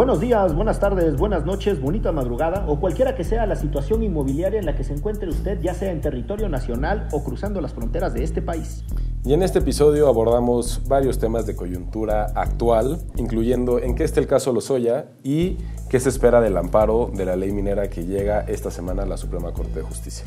Buenos días, buenas tardes, buenas noches, bonita madrugada o cualquiera que sea la situación inmobiliaria en la que se encuentre usted, ya sea en territorio nacional o cruzando las fronteras de este país. Y en este episodio abordamos varios temas de coyuntura actual, incluyendo en qué está el caso Lozoya y qué se espera del amparo de la ley minera que llega esta semana a la Suprema Corte de Justicia.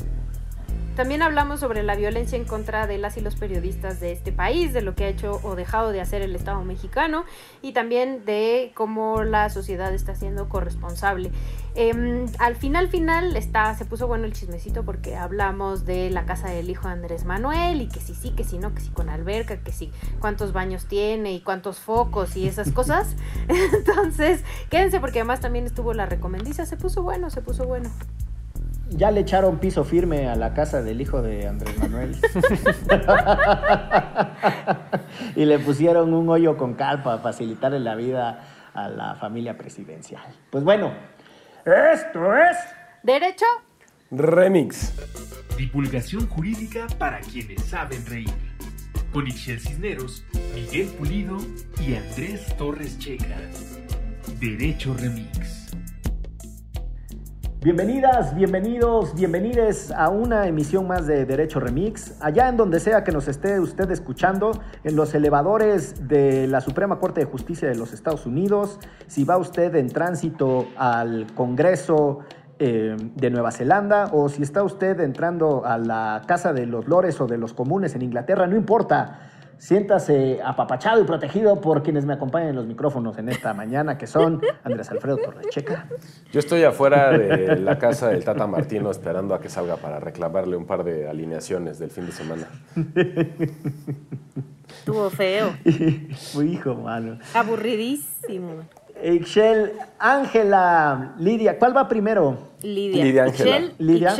También hablamos sobre la violencia en contra de las y los periodistas de este país, de lo que ha hecho o dejado de hacer el Estado mexicano y también de cómo la sociedad está siendo corresponsable. Em, al final, final, está, se puso bueno el chismecito porque hablamos de la casa del hijo de Andrés Manuel y que sí, sí, que sí, no, que sí con alberca, que sí, cuántos baños tiene y cuántos focos y esas cosas. Entonces, quédense porque además también estuvo la recomendiza, se puso bueno, se puso bueno ya le echaron piso firme a la casa del hijo de Andrés Manuel. y le pusieron un hoyo con cal para facilitarle la vida a la familia presidencial. Pues bueno, esto es... Derecho. Remix. Divulgación jurídica para quienes saben reír. Con Ixel Cisneros, Miguel Pulido y Andrés Torres Checa. Derecho Remix. Bienvenidas, bienvenidos, bienvenides a una emisión más de Derecho Remix. Allá en donde sea que nos esté usted escuchando, en los elevadores de la Suprema Corte de Justicia de los Estados Unidos, si va usted en tránsito al Congreso eh, de Nueva Zelanda o si está usted entrando a la Casa de los Lores o de los Comunes en Inglaterra, no importa. Siéntase apapachado y protegido por quienes me acompañan en los micrófonos en esta mañana, que son Andrés Alfredo Torrecheca. Yo estoy afuera de la casa del Tata Martino esperando a que salga para reclamarle un par de alineaciones del fin de semana. Estuvo feo. Muy hijo, mano. Aburridísimo. Ixchel, Ángela, Lidia. ¿Cuál va primero? Lidia. Lidia Ángela. Lidia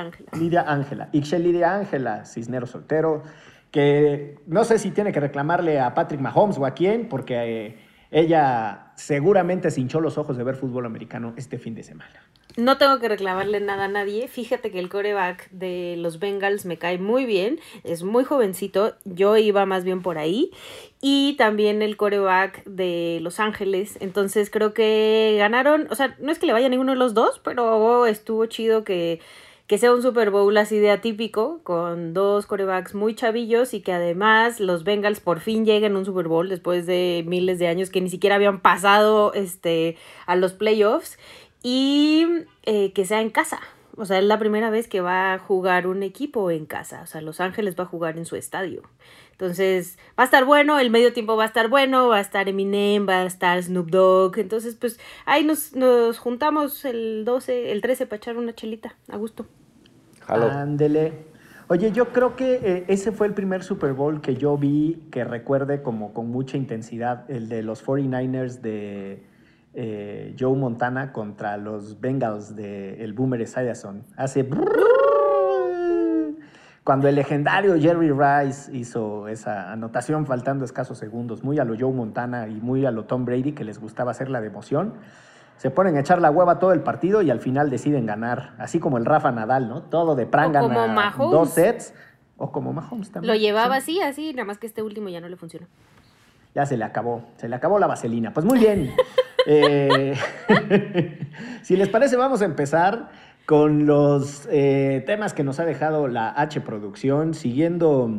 Ángela. Lidia Ángela. Ixchel Lidia Ángela, cisnero soltero, que no sé si tiene que reclamarle a Patrick Mahomes o a quién, porque eh, ella seguramente se hinchó los ojos de ver fútbol americano este fin de semana. No tengo que reclamarle nada a nadie. Fíjate que el coreback de los Bengals me cae muy bien. Es muy jovencito. Yo iba más bien por ahí. Y también el coreback de Los Ángeles. Entonces creo que ganaron. O sea, no es que le vaya a ninguno de los dos, pero estuvo chido que que sea un Super Bowl así de atípico, con dos corebacks muy chavillos y que además los Bengals por fin lleguen a un Super Bowl después de miles de años que ni siquiera habían pasado este, a los playoffs y eh, que sea en casa. O sea, es la primera vez que va a jugar un equipo en casa. O sea, Los Ángeles va a jugar en su estadio. Entonces, va a estar bueno, el medio tiempo va a estar bueno, va a estar Eminem, va a estar Snoop Dogg. Entonces, pues ahí nos, nos juntamos el 12, el 13 para echar una chelita, a gusto. Ándele. Oye, yo creo que eh, ese fue el primer Super Bowl que yo vi que recuerde como con mucha intensidad, el de los 49ers de eh, Joe Montana contra los Bengals de el Boomer Esiason. Hace cuando el legendario Jerry Rice hizo esa anotación faltando escasos segundos, muy a lo Joe Montana y muy a lo Tom Brady que les gustaba hacer la de emoción se ponen a echar la hueva todo el partido y al final deciden ganar. Así como el Rafa Nadal, ¿no? Todo de pranga dos sets. O como Mahomes también. Lo llevaba Sí. así, así, nada más que este último ya no le funcionó. Ya se le acabó, se le acabó la vaselina. Pues muy bien. Eh, si les parece, vamos a empezar con los eh, temas que nos ha dejado la H Producción, siguiendo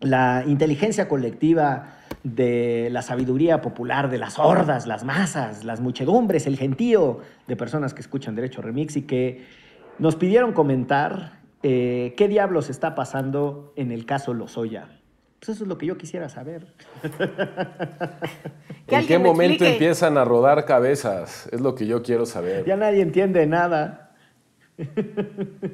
la inteligencia colectiva de la sabiduría popular de las hordas, las masas, las muchedumbres, el gentío de personas que escuchan Derecho Remix y que nos pidieron comentar eh, qué diablos está pasando en el caso Lozoya. Pues eso es lo que yo quisiera saber. ¿En qué momento empiezan a rodar cabezas? Es lo que yo quiero saber. Ya nadie entiende nada.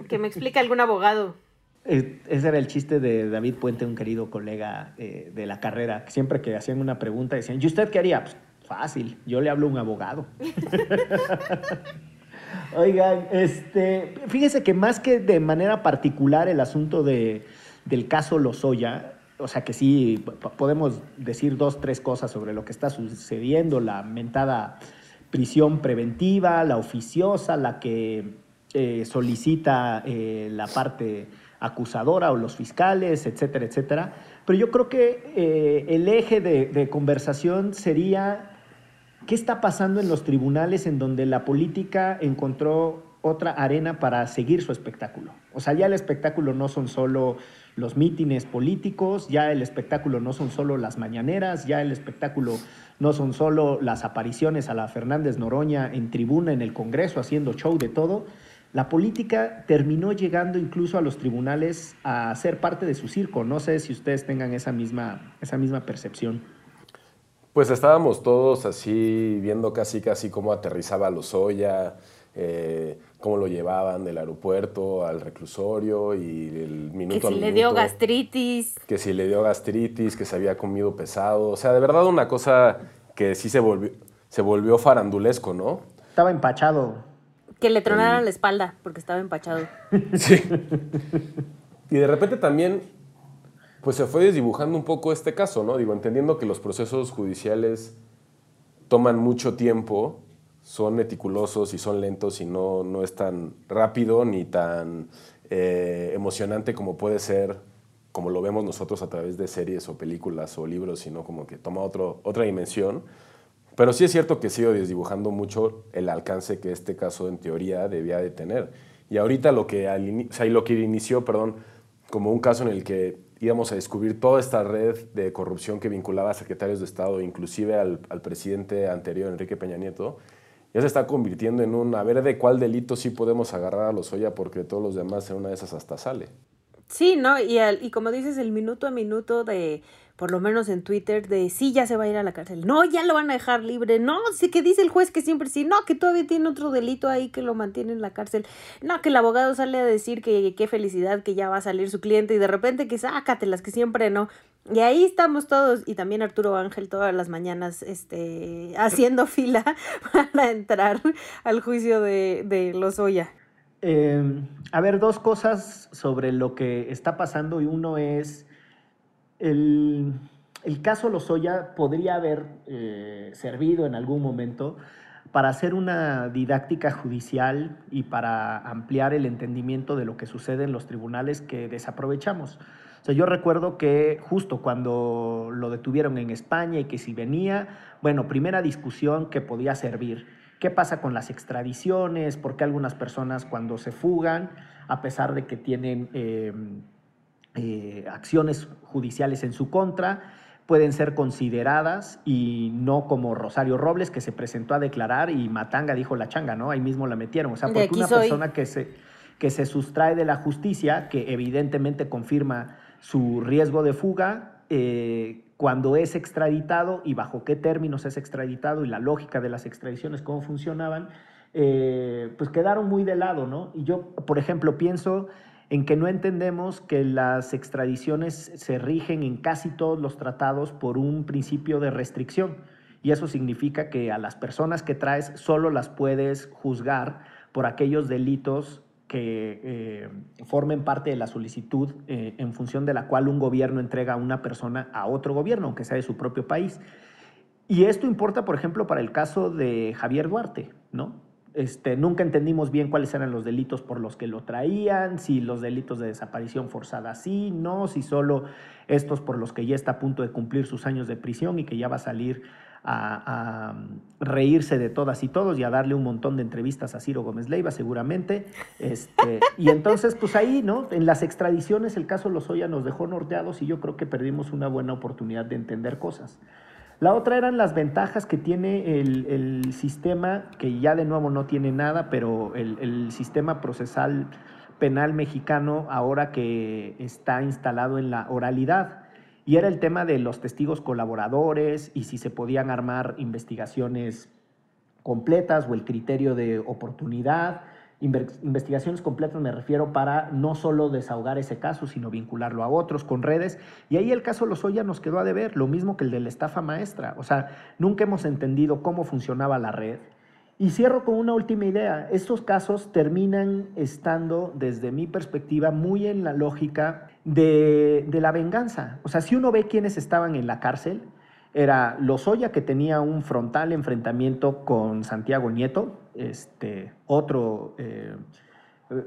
Que me explique algún abogado. Eh, ese era el chiste de David Puente, un querido colega eh, de la carrera. Siempre que hacían una pregunta decían, ¿y usted qué haría? Pues fácil, yo le hablo a un abogado. Oigan, este, fíjese que más que de manera particular el asunto de, del caso Lozoya, o sea que sí podemos decir dos, tres cosas sobre lo que está sucediendo, la mentada prisión preventiva, la oficiosa, la que eh, solicita eh, la parte acusadora o los fiscales, etcétera, etcétera. Pero yo creo que eh, el eje de, de conversación sería qué está pasando en los tribunales en donde la política encontró otra arena para seguir su espectáculo. O sea, ya el espectáculo no son solo los mítines políticos, ya el espectáculo no son solo las mañaneras, ya el espectáculo no son solo las apariciones a la Fernández Noroña en tribuna en el Congreso haciendo show de todo. La política terminó llegando incluso a los tribunales a ser parte de su circo. No sé si ustedes tengan esa misma, esa misma percepción. Pues estábamos todos así viendo casi casi cómo aterrizaba Lozoya, eh, cómo lo llevaban del aeropuerto al reclusorio y el minuto Que si a le dio gastritis. Que si le dio gastritis, que se había comido pesado. O sea, de verdad una cosa que sí se volvió, se volvió farandulesco, ¿no? Estaba empachado. Que le tronaran la espalda porque estaba empachado. Sí. Y de repente también, pues se fue desdibujando un poco este caso, ¿no? Digo, entendiendo que los procesos judiciales toman mucho tiempo, son meticulosos y son lentos y no, no es tan rápido ni tan eh, emocionante como puede ser, como lo vemos nosotros a través de series o películas o libros, sino como que toma otro, otra dimensión. Pero sí es cierto que sigo desdibujando mucho el alcance que este caso en teoría debía de tener. Y ahorita lo que, al o sea, lo que inició, perdón, como un caso en el que íbamos a descubrir toda esta red de corrupción que vinculaba a secretarios de Estado, inclusive al, al presidente anterior, Enrique Peña Nieto, ya se está convirtiendo en un, a ver de cuál delito sí podemos agarrar a Lozoya, porque todos los demás en una de esas hasta sale. Sí, ¿no? Y, al- y como dices, el minuto a minuto de, por lo menos en Twitter, de sí, ya se va a ir a la cárcel. No, ya lo van a dejar libre. No, sí que dice el juez que siempre sí. No, que todavía tiene otro delito ahí que lo mantiene en la cárcel. No, que el abogado sale a decir que qué felicidad que ya va a salir su cliente y de repente que sácatelas, que siempre no. Y ahí estamos todos, y también Arturo Ángel todas las mañanas este, haciendo fila para entrar al juicio de, de Lozoya. Eh, a ver, dos cosas sobre lo que está pasando y uno es el, el caso Lozoya podría haber eh, servido en algún momento para hacer una didáctica judicial y para ampliar el entendimiento de lo que sucede en los tribunales que desaprovechamos. O sea, yo recuerdo que justo cuando lo detuvieron en España y que si venía, bueno, primera discusión que podía servir. ¿Qué pasa con las extradiciones? ¿Por qué algunas personas cuando se fugan, a pesar de que tienen eh, eh, acciones judiciales en su contra, pueden ser consideradas y no como Rosario Robles, que se presentó a declarar y Matanga dijo la changa, ¿no? Ahí mismo la metieron. O sea, porque una soy. persona que se, que se sustrae de la justicia, que evidentemente confirma su riesgo de fuga, eh, cuando es extraditado y bajo qué términos es extraditado y la lógica de las extradiciones, cómo funcionaban, eh, pues quedaron muy de lado, ¿no? Y yo, por ejemplo, pienso en que no entendemos que las extradiciones se rigen en casi todos los tratados por un principio de restricción. Y eso significa que a las personas que traes solo las puedes juzgar por aquellos delitos que eh, formen parte de la solicitud eh, en función de la cual un gobierno entrega a una persona a otro gobierno, aunque sea de su propio país. Y esto importa, por ejemplo, para el caso de Javier Duarte, ¿no? Este, nunca entendimos bien cuáles eran los delitos por los que lo traían, si los delitos de desaparición forzada sí, no, si solo estos por los que ya está a punto de cumplir sus años de prisión y que ya va a salir a, reírse de todas y todos y a darle un montón de entrevistas a Ciro Gómez Leiva seguramente. Este, y entonces, pues ahí, ¿no? En las extradiciones el caso Lozoya nos dejó norteados y yo creo que perdimos una buena oportunidad de entender cosas. La otra eran las ventajas que tiene el, el sistema, que ya de nuevo no tiene nada, pero el, el, sistema procesal penal mexicano ahora que está instalado en la oralidad. Y era el tema de los testigos colaboradores y si se podían armar investigaciones completas o el criterio de oportunidad. Investigaciones completas me refiero para no solo desahogar ese caso, sino vincularlo a otros con redes. Y ahí el caso Lozoya nos quedó a deber, lo mismo que el de la estafa maestra. O sea, nunca hemos entendido cómo funcionaba la red. Y cierro con una última idea. Estos casos terminan estando, desde mi perspectiva, muy en la lógica de, de la venganza. O sea, si uno ve quiénes estaban en la cárcel, era Lozoya que tenía un frontal enfrentamiento con Santiago Nieto, este, otro eh,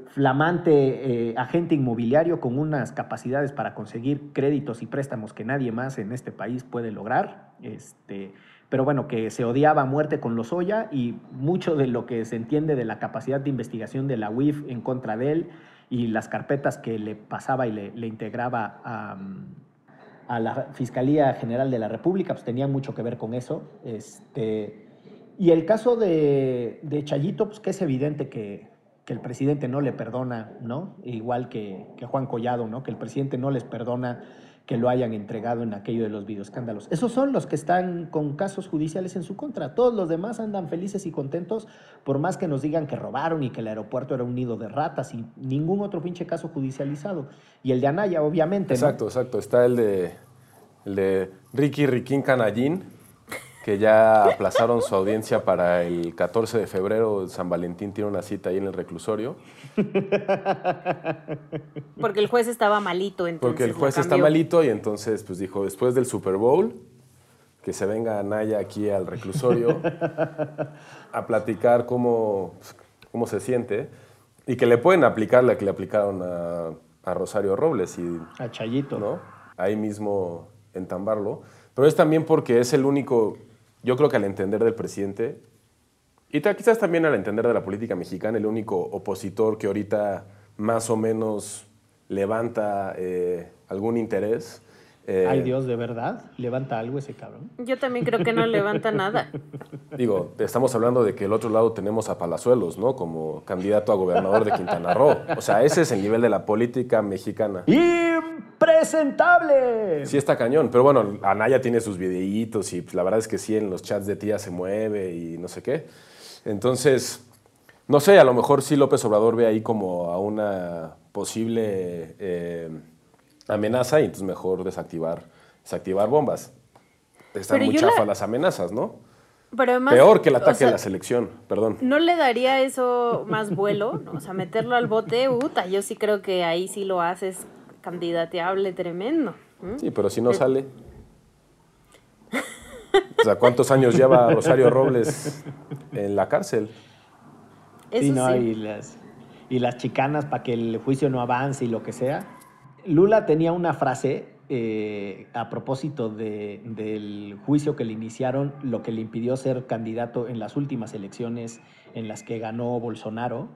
flamante eh, agente inmobiliario con unas capacidades para conseguir créditos y préstamos que nadie más en este país puede lograr. Este, pero bueno, que se odiaba a muerte con Lozoya y mucho de lo que se entiende de la capacidad de investigación de la UIF en contra de él y las carpetas que le pasaba y le, integraba a, la Fiscalía General de la República, pues tenían mucho que ver con eso. Este, y el caso de, Chayito, pues que es evidente que, el presidente no le perdona, ¿no? Igual que, Juan Collado, ¿no? Que el presidente no les perdona que lo hayan entregado en aquello de los videoescándalos. Esos son los que están con casos judiciales en su contra. Todos los demás andan felices y contentos, por más que nos digan que robaron y que el aeropuerto era un nido de ratas y ningún otro pinche caso judicializado. Y el de Anaya, obviamente. Exacto, exacto. Está el de, el de Ricky Riquín Canallín, que ya aplazaron su audiencia para el 14 de febrero. San Valentín tiene una cita ahí en el reclusorio. Porque el juez estaba malito, entonces. Porque el juez está malito y entonces pues dijo, después del Super Bowl, que se venga Naya aquí al reclusorio a platicar cómo, cómo se siente y que le pueden aplicar la que le aplicaron a, a Rosario Robles y a Chayito, ¿no? Ahí mismo entambarlo. Pero es también porque es el único yo creo que al entender del presidente, y quizás también al entender de la política mexicana, el único opositor que ahorita más o menos levanta eh, algún interés. Eh, Ay Dios, ¿de verdad? ¿Levanta algo ese cabrón? Yo también creo que no levanta nada. Digo, estamos hablando de que el otro lado tenemos a Palazuelos, ¿no? Como candidato a gobernador de Quintana Roo. O sea, ese es el nivel de la política mexicana. ¡Impresentable! Sí está cañón, pero bueno, Anaya tiene sus videitos y pues, la verdad es que sí, en los chats de tía se mueve y no sé qué. Entonces, no sé, a lo mejor sí López Obrador ve ahí como a una posible... Eh, amenaza y entonces mejor desactivar, desactivar bombas. Están muy chafas las amenazas, ¿no? Peor que el ataque a la selección, perdón. ¿No le daría eso más vuelo? O sea, meterlo al bote, uta, yo sí creo que ahí sí lo haces candidateable tremendo. Sí, pero si no sale. O sea, ¿cuántos años lleva Rosario Robles en la cárcel? sí, no, Y, las, y las chicanas para que el juicio no avance y lo que sea. Lula tenía una frase eh, a propósito del juicio que le iniciaron, lo que le impidió ser candidato en las últimas elecciones en las que ganó Bolsonaro,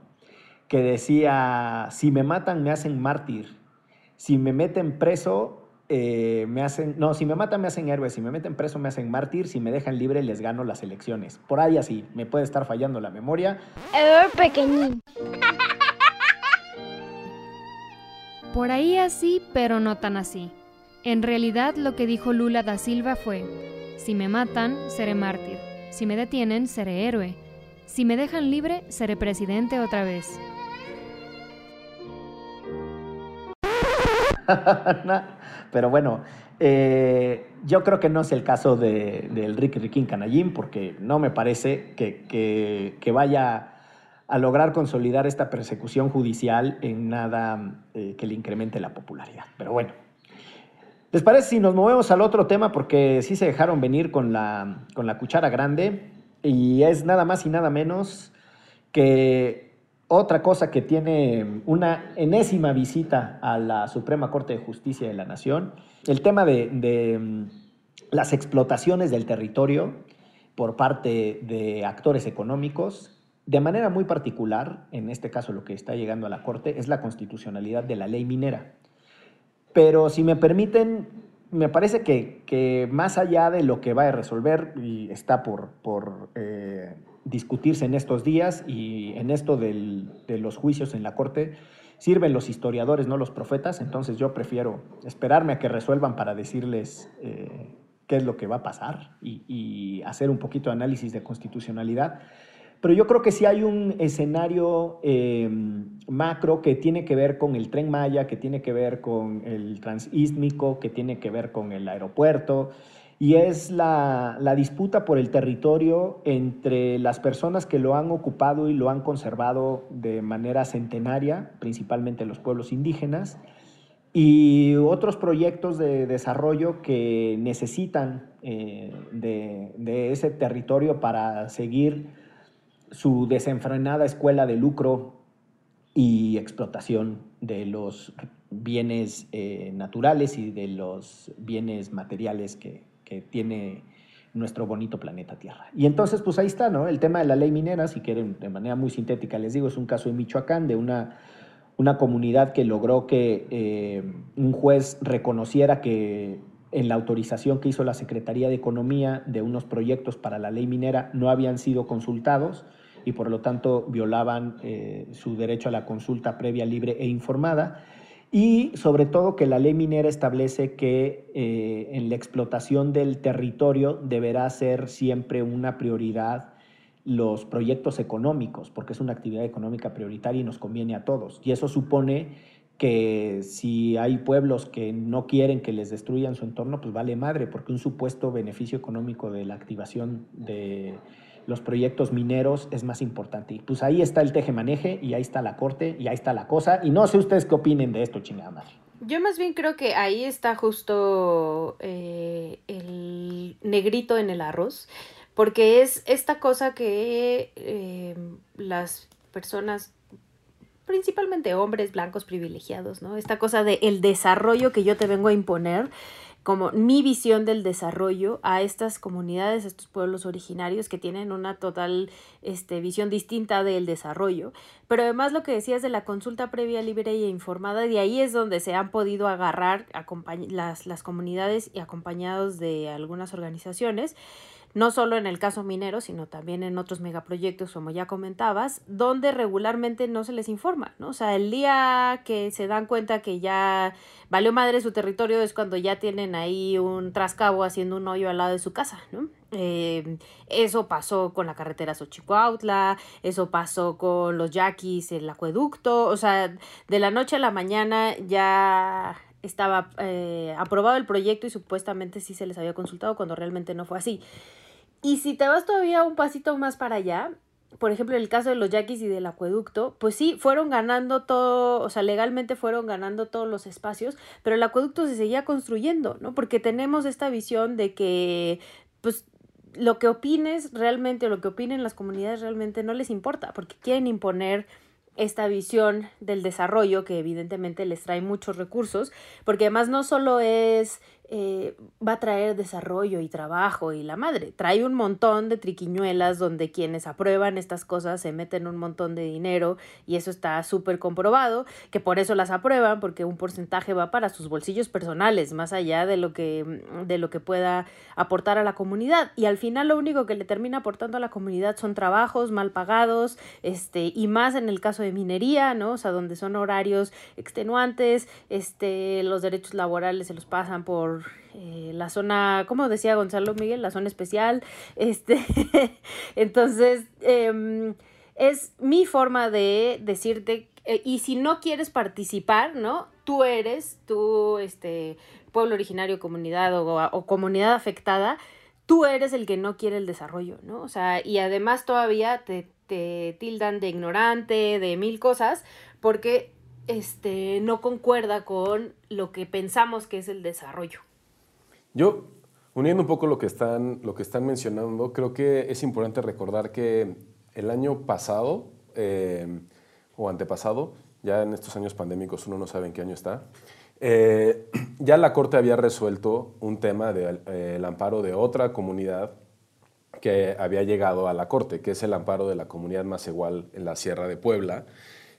que decía, si me matan me hacen mártir, si me meten preso eh, me hacen, no, si me matan me hacen héroe, si me meten preso me hacen mártir, si me dejan libre les gano las elecciones. Por ahí así, me puede estar fallando la memoria. Error pequeñín. Por ahí así, pero no tan así. En realidad lo que dijo Lula da Silva fue, si me matan, seré mártir, si me detienen, seré héroe, si me dejan libre, seré presidente otra vez. pero bueno, eh, yo creo que no es el caso del de, Ricky Riquín Canallín, porque no me parece que, que vaya a lograr consolidar esta persecución judicial en nada eh, que le incremente la popularidad. Pero bueno, ¿les parece si nos movemos al otro tema? Porque sí se dejaron venir con la, con la cuchara grande y es nada más y nada menos que otra cosa que tiene una enésima visita a la Suprema Corte de Justicia de la Nación, el tema de, mm, las explotaciones del territorio por parte de actores económicos de manera muy particular, en este caso lo que está llegando a la Corte, es la constitucionalidad de la ley minera. Pero si me permiten, me parece que, más allá de lo que va a resolver y está por, por eh, discutirse en estos días y en esto de los juicios en la Corte, sirven los historiadores, no los profetas, entonces yo prefiero esperarme a que resuelvan para decirles eh, qué es lo que va a pasar y, hacer un poquito de análisis de constitucionalidad. Pero yo creo que sí hay un escenario em, macro que tiene que ver con el tren Maya, que tiene que ver con el transísmico, que tiene que ver con el aeropuerto, y es la, la, disputa por el territorio entre las personas que lo han ocupado y lo han conservado de manera centenaria, principalmente los pueblos indígenas, y otros proyectos de desarrollo que necesitan eh, de, ese territorio para seguir su desenfrenada escuela de lucro y explotación de los bienes eh, naturales y de los bienes materiales que, que, tiene nuestro bonito planeta Tierra. Y entonces, pues ahí está, ¿no? El tema de la ley minera, si quieren, de manera muy sintética, les digo, es un caso en Michoacán de una, una comunidad que logró que eh, un juez reconociera que en la autorización que hizo la Secretaría de Economía de unos proyectos para la ley minera no habían sido consultados y por lo tanto violaban eh, su derecho a la consulta previa, libre e informada. Y sobre todo que la ley minera establece que eh, en la explotación del territorio deberá ser siempre una prioridad los proyectos económicos, porque es una actividad económica prioritaria y nos conviene a todos. Y eso supone que si hay pueblos que no quieren que les destruyan su entorno, pues vale madre, porque un supuesto beneficio económico de la activación de los proyectos mineros es más importante. Y pues ahí está el teje-maneje y ahí está la corte y ahí está la cosa. Y no sé ustedes qué opinen de esto, chingada madre. Yo más bien creo que ahí está justo eh, el negrito en el arroz, porque es esta cosa que eh, las personas principalmente hombres blancos privilegiados, ¿no? Esta cosa de el desarrollo que yo te vengo a imponer como mi visión del desarrollo a estas comunidades, a estos pueblos originarios que tienen una total este, visión distinta del desarrollo. Pero además lo que decías de la consulta previa libre e informada, de ahí es donde se han podido agarrar las, las comunidades y acompañados de algunas organizaciones no solo en el caso minero, sino también en otros megaproyectos, como ya comentabas, donde regularmente no se les informa, ¿no? O sea, el día que se dan cuenta que ya valió madre su territorio es cuando ya tienen ahí un trascabo haciendo un hoyo al lado de su casa, ¿no? Eh, eso pasó con la carretera Xochicuautla, eso pasó con los yaquis, el acueducto, o sea, de la noche a la mañana ya estaba eh, aprobado el proyecto y supuestamente sí se les había consultado cuando realmente no fue así. Y si te vas todavía un pasito más para allá, por ejemplo, en el caso de los yaquis y del acueducto, pues sí, fueron ganando todo, o sea, legalmente fueron ganando todos los espacios, pero el acueducto se seguía construyendo, ¿no? Porque tenemos esta visión de que, pues, lo que opines realmente o lo que opinen las comunidades realmente no les importa, porque quieren imponer esta visión del desarrollo que evidentemente les trae muchos recursos, porque además no solo es eh, va a traer desarrollo y trabajo y la madre. Trae un montón de triquiñuelas donde quienes aprueban estas cosas se meten un montón de dinero y eso está súper comprobado, que por eso las aprueban, porque un porcentaje va para sus bolsillos personales, más allá de lo que, de lo que pueda aportar a la comunidad. Y al final lo único que le termina aportando a la comunidad son trabajos mal pagados, este, y más en el caso de minería, ¿no? O sea, donde son horarios extenuantes, este, los derechos laborales se los pasan por eh, la zona, como decía Gonzalo Miguel, la zona especial. Este, entonces, em, es mi forma de decirte, eh, y si no quieres participar, ¿no? Tú eres, tú, este, pueblo originario, comunidad o, comunidad afectada, tú eres el que no quiere el desarrollo, ¿no? O sea, y además todavía te, te tildan de ignorante, de mil cosas, porque este, no concuerda con lo que pensamos que es el desarrollo. Yo, uniendo un poco lo que están, lo que están mencionando, creo que es importante recordar que el año pasado eh, o antepasado, ya en estos años pandémicos uno no sabe en qué año está, eh, ya la Corte había resuelto un tema del eh, amparo de otra comunidad que había llegado a la Corte, que es el amparo de la comunidad más igual en la Sierra de Puebla.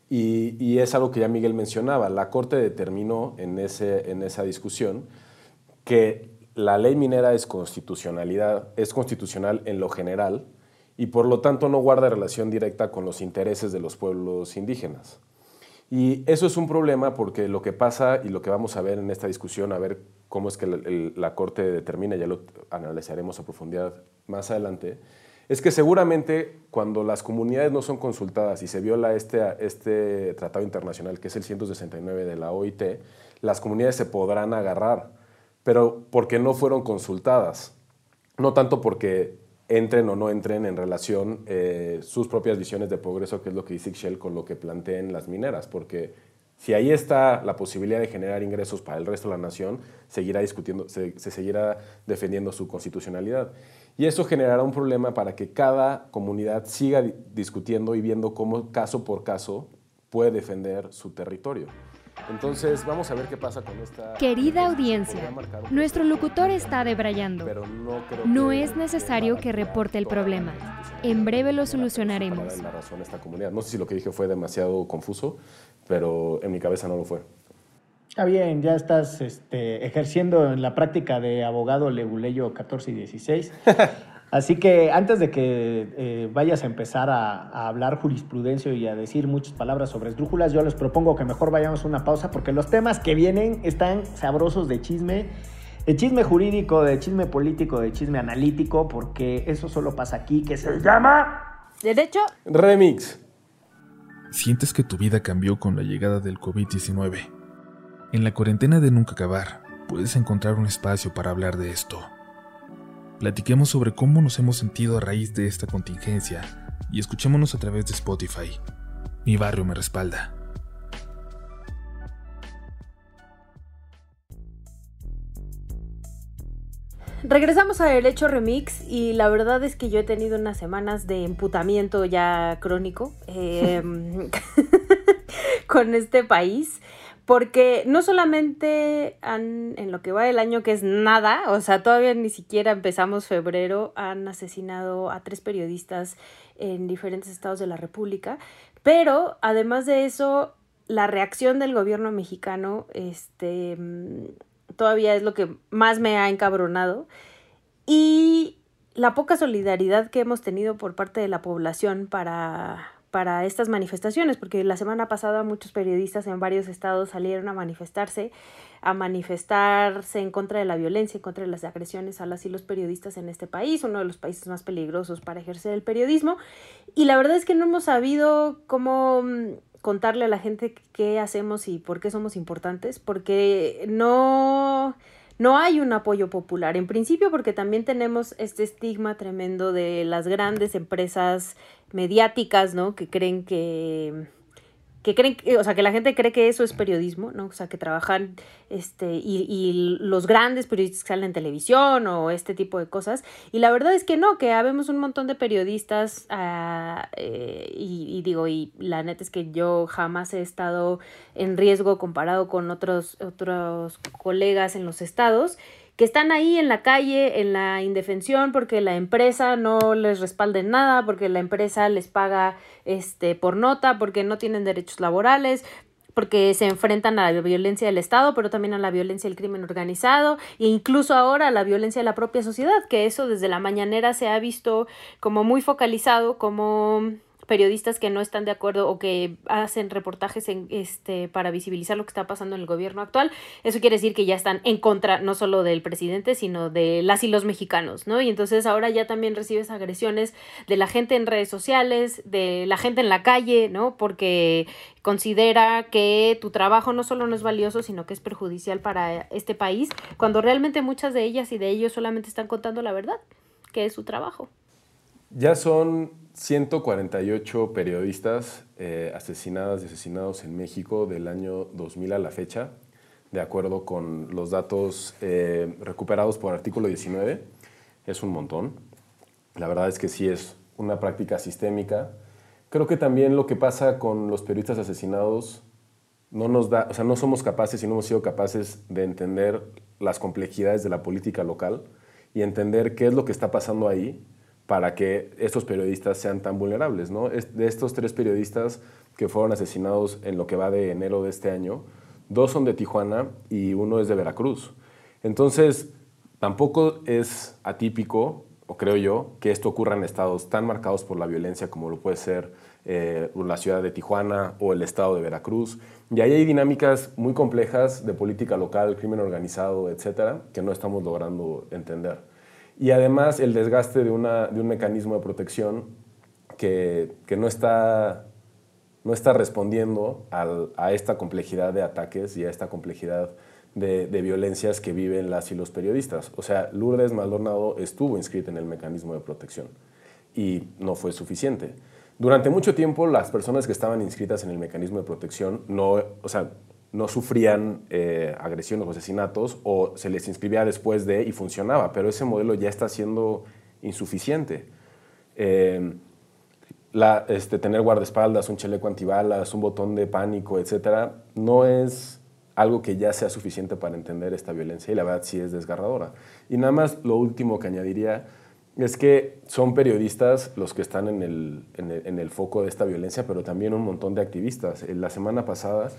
Y, y es algo que ya Miguel mencionaba. La Corte determinó en, ese, en esa discusión que la ley minera es constitucionalidad, es constitucional en lo general y por lo tanto no guarda relación directa con los intereses de los pueblos indígenas. Y eso es un problema porque lo que pasa y lo que vamos a ver en esta discusión, a ver cómo es que la, Corte determina, ya lo analizaremos a profundidad más adelante, es que seguramente cuando las comunidades no son consultadas y se viola este, este tratado internacional, que es el 169 de la OIT, las comunidades se podrán agarrar pero porque no fueron consultadas. No tanto porque entren o no entren en relación eh, sus propias visiones de progreso, que es lo que dice Shell con lo que planteen las mineras, porque si ahí está la posibilidad de generar ingresos para el resto de la nación, seguirá discutiendo, se, se, seguirá defendiendo su constitucionalidad. Y eso generará un problema para que cada comunidad siga discutiendo y viendo cómo caso por caso puede defender su territorio. Entonces, vamos a ver qué pasa con esta... Querida audiencia, nuestro locutor está debrayando. Pero no, creo No que es necesario que reporte el problema. En breve lo solucionaremos. La razón esta comunidad. No sé si lo que dije fue demasiado confuso, pero en mi cabeza no lo fue. Está bien, ya estás este, ejerciendo en la práctica de abogado leguleyo 14 y 16. Así que antes de que eh, vayas a empezar a, a hablar jurisprudencia y a decir muchas palabras sobre esdrújulas, yo les propongo que mejor vayamos a una pausa porque los temas que vienen están sabrosos de chisme, de chisme jurídico, de chisme político, de chisme analítico, porque eso solo pasa aquí, que se llama... Derecho, Remix. Sientes que tu vida cambió con la llegada del COVID-19. En la cuarentena de nunca acabar, puedes encontrar un espacio para hablar de esto. Platiquemos sobre cómo nos hemos sentido a raíz de esta contingencia y escuchémonos a través de Spotify. Mi barrio me respalda. Regresamos a Derecho Remix y la verdad es que yo he tenido unas semanas de emputamiento ya crónico eh, con este país. Porque no solamente han, en lo que va del año, que es nada, o sea, todavía ni siquiera empezamos febrero, han asesinado a tres periodistas en diferentes estados de la República, pero además de eso, la reacción del gobierno mexicano, este, todavía es lo que más me ha encabronado. Y la poca solidaridad que hemos tenido por parte de la población para, para estas manifestaciones, porque la semana pasada muchos periodistas en varios estados salieron a manifestarse, a manifestarse en contra de la violencia, en contra de las agresiones a las y los periodistas en este país, uno de los países más peligrosos para ejercer el periodismo. Y la verdad es que no hemos sabido cómo contarle a la gente qué hacemos y por qué somos importantes, porque no, no hay un apoyo popular. En principio porque también tenemos este estigma tremendo de las grandes empresas mediáticas, ¿no? Que creen que que creen, o sea, que la gente cree que eso es periodismo, ¿no? O sea, que trabajan, este, y, y los grandes periodistas que salen en televisión o este tipo de cosas. Y la verdad es que no, que habemos un montón de periodistas, eh, y, y digo, y la neta es que yo jamás he estado en riesgo comparado con otros, otros colegas en los estados que están ahí en la calle, en la indefensión, porque la empresa no les respalda en nada, porque la empresa les paga este, por nota, porque no tienen derechos laborales, porque se enfrentan a la violencia del Estado, pero también a la violencia del crimen organizado e incluso ahora a la violencia de la propia sociedad, que eso desde la mañanera se ha visto como muy focalizado, como periodistas que no están de acuerdo o que hacen reportajes en, este, para visibilizar lo que está pasando en el gobierno actual, eso quiere decir que ya están en contra no solo del presidente, sino de las y los mexicanos, ¿no? Y entonces ahora ya también recibes agresiones de la gente en redes sociales, de la gente en la calle, ¿no? Porque considera que tu trabajo no solo no es valioso, sino que es perjudicial para este país, cuando realmente muchas de ellas y de ellos solamente están contando la verdad, que es su trabajo. Ya son 148 periodistas eh, asesinadas y asesinados en México del año 2000 a la fecha, de acuerdo con los datos eh, recuperados por artículo 19. Es un montón. La verdad es que sí es una práctica sistémica. Creo que también lo que pasa con los periodistas asesinados no nos da, o sea, no somos capaces y no hemos sido capaces de entender las complejidades de la política local y entender qué es lo que está pasando ahí para que estos periodistas sean tan vulnerables. De estos tres periodistas que fueron asesinados en lo que va de enero de este año, dos son de Tijuana y uno es de Veracruz. Entonces, tampoco es atípico, o creo yo, que esto ocurra en estados tan marcados por la violencia como lo puede ser eh, la ciudad de Tijuana o el estado de Veracruz. Y ahí hay dinámicas muy complejas de política local, crimen organizado, etcétera, que no estamos logrando entender. Y además el desgaste de, una, de un mecanismo de protección que, que no, está, no está respondiendo a esta complejidad de ataques y a esta complejidad de, de violencias que viven las y los periodistas. O sea, Lourdes Maldonado estuvo inscrita en el mecanismo de protección y no fue suficiente. Durante mucho tiempo las personas que estaban inscritas en el mecanismo de protección no, o sea, no sufrían eh, agresiones o asesinatos o se les inscribía después de y funcionaba, pero ese modelo ya está siendo insuficiente. Eh, la, este, tener guardaespaldas, un chaleco antibalas, un botón de pánico, etcétera, no es algo que ya sea suficiente para entender esta violencia y la verdad sí es desgarradora. Y nada más lo último que añadiría es que son periodistas los que están en el, en el, foco de esta violencia, pero también un montón de activistas. La semana pasada,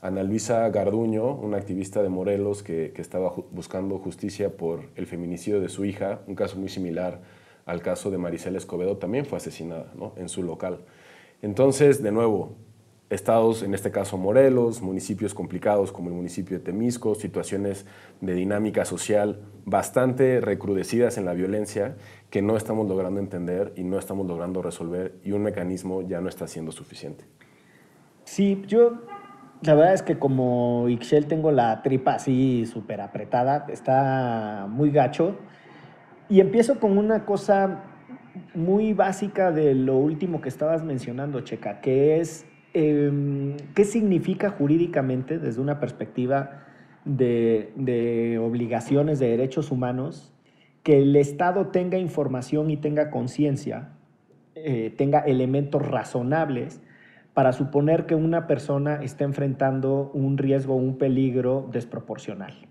Ana Luisa Garduño, una activista de Morelos que, estaba buscando justicia por el feminicidio de su hija, un caso muy similar al caso de Maricela Escobedo, también fue asesinada en su local. Entonces, de nuevo, estados, en este caso Morelos, municipios complicados como el municipio de Temisco, situaciones de dinámica social bastante recrudecidas en la violencia que no estamos logrando entender y no estamos logrando resolver y un mecanismo ya no está siendo suficiente. Sí, yo la verdad es que como Ixchel tengo la tripa así súper apretada, está muy gacho. Y empiezo con una cosa muy básica de lo último que estabas mencionando, Checa, que es em, qué significa jurídicamente desde una perspectiva de, obligaciones de derechos humanos que el Estado tenga información y tenga conciencia, eh, tenga elementos razonables para suponer que una persona está enfrentando un riesgo o un peligro desproporcional.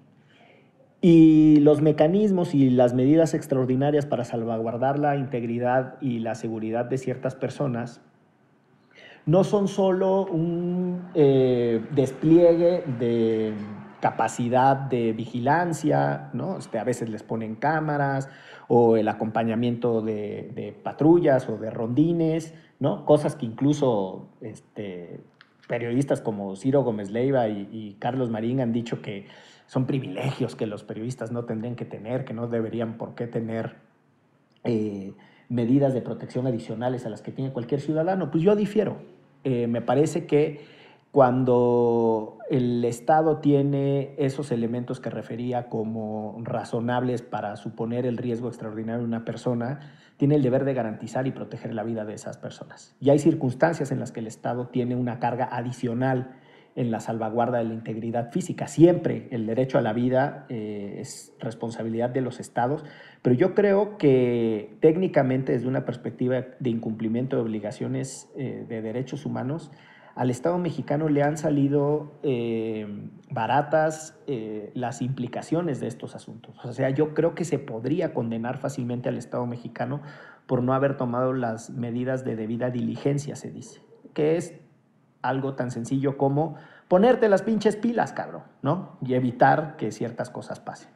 Y los mecanismos y las medidas extraordinarias para salvaguardar la integridad y la seguridad de ciertas personas no son solo un eh, despliegue de capacidad de vigilancia, ¿no? Este, a veces les ponen cámaras o el acompañamiento de, patrullas o de rondines, ¿no? cosas que incluso este, periodistas como Ciro Gómez Leiva y, Carlos Marín han dicho que son privilegios que los periodistas no tendrían que tener, que no deberían por qué tener eh, medidas de protección adicionales a las que tiene cualquier ciudadano. Pues yo difiero. Eh, me parece que cuando el Estado tiene esos elementos que refería como razonables para suponer el riesgo extraordinario de una persona, tiene el deber de garantizar y proteger la vida de esas personas. Y hay circunstancias en las que el Estado tiene una carga adicional en la salvaguarda de la integridad física. Siempre el derecho a la vida eh, es responsabilidad de los estados, pero yo creo que técnicamente desde una perspectiva de incumplimiento de obligaciones eh, de derechos humanos, al Estado mexicano le han salido eh, baratas las implicaciones de estos asuntos. O sea, yo creo que se podría condenar fácilmente al Estado mexicano por no haber tomado las medidas de debida diligencia, se dice, que es algo tan sencillo como ponerte las pinches pilas, cabrón, ¿no? Y evitar que ciertas cosas pasen.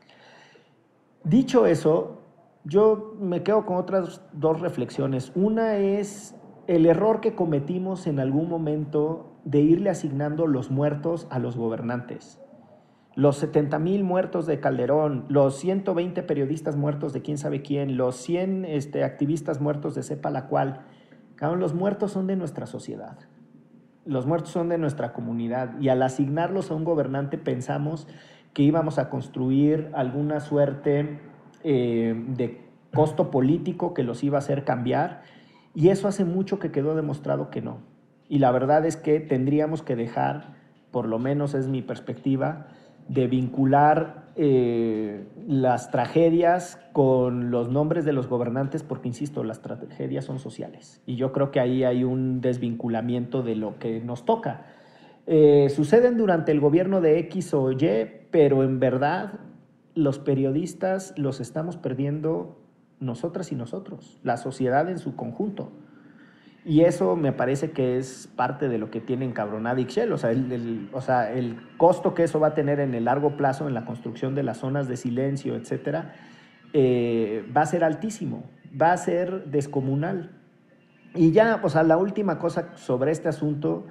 Dicho eso, yo me quedo con otras dos reflexiones. Una es el error que cometimos en algún momento de irle asignando los muertos a los gobernantes. Los 70 mil muertos de Calderón, los 120 periodistas muertos de quién sabe quién, los 100 este, activistas muertos de sepa la cual. Los muertos son de nuestra sociedad los muertos son de nuestra comunidad y al asignarlos a un gobernante pensamos que íbamos a construir alguna suerte eh, de costo político que los iba a hacer cambiar y eso hace mucho que quedó demostrado que no. Y la verdad es que tendríamos que dejar, por lo menos es mi perspectiva, de vincular eh, las tragedias con los nombres de los gobernantes, porque, insisto, las tragedias son sociales. Y yo creo que ahí hay un desvinculamiento de lo que nos toca. Eh, suceden durante el gobierno de X o Y, pero en verdad los periodistas los estamos perdiendo nosotras y nosotros, la sociedad en su conjunto. Y eso me parece que es parte de lo que tiene encabronada Ixchel, o sea el, o sea, el costo que eso va a tener en el largo plazo en la construcción de las zonas de silencio, etcétera, eh, va a ser altísimo, va a ser descomunal. Y ya, o sea, la última cosa sobre este asunto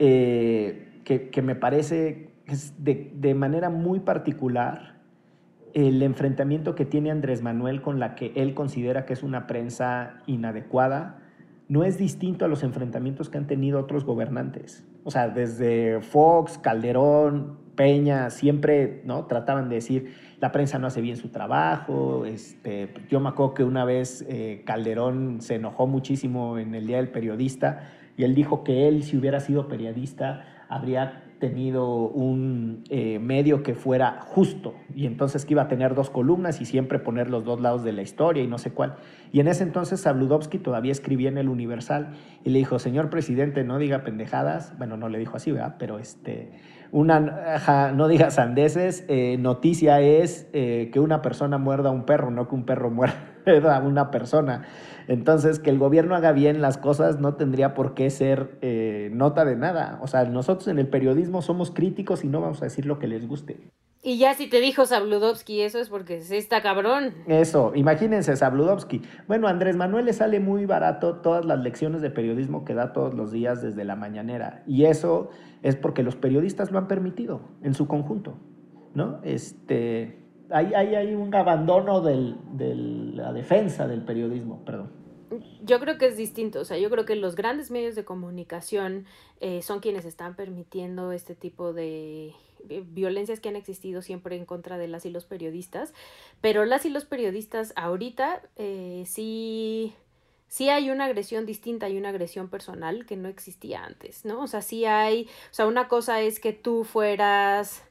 eh, que, que, me parece es de, de manera muy particular el enfrentamiento que tiene Andrés Manuel con la que él considera que es una prensa inadecuada no es distinto a los enfrentamientos que han tenido otros gobernantes. O sea, desde Fox, Calderón, Peña, siempre ¿no? trataban de decir, la prensa no hace bien su trabajo. Este, yo me acuerdo que una vez eh, Calderón se enojó muchísimo en el Día del Periodista y él dijo que él, si hubiera sido periodista, habría tenido un eh, medio que fuera justo y entonces que iba a tener dos columnas y siempre poner los dos lados de la historia y no sé cuál. Y en ese entonces Sabludovsky todavía escribía en el Universal y le dijo, señor presidente, no diga pendejadas, bueno, no le dijo así, ¿verdad? Pero este, una, no diga sandeces, eh, noticia es eh, que una persona muerda a un perro, no que un perro muerda a una persona. Entonces, que el gobierno haga bien las cosas no tendría por qué ser eh, nota de nada. O sea, nosotros en el periodismo somos críticos y no vamos a decir lo que les guste. Y ya si te dijo Sabludovsky eso es porque se está cabrón. Eso, imagínense Sabludovsky. Bueno, Andrés Manuel le sale muy barato todas las lecciones de periodismo que da todos los días desde la mañanera. Y eso es porque los periodistas lo han permitido en su conjunto. ¿No? Este, hay, hay, hay un abandono de la defensa del periodismo, perdón yo creo que es distinto, o sea, yo creo que los grandes medios de comunicación eh, son quienes están permitiendo este tipo de violencias que han existido siempre en contra de las y los periodistas, pero las y los periodistas ahorita eh, sí, sí hay una agresión distinta, hay una agresión personal que no existía antes, ¿no? O sea, sí hay, o sea, una cosa es que tú fueras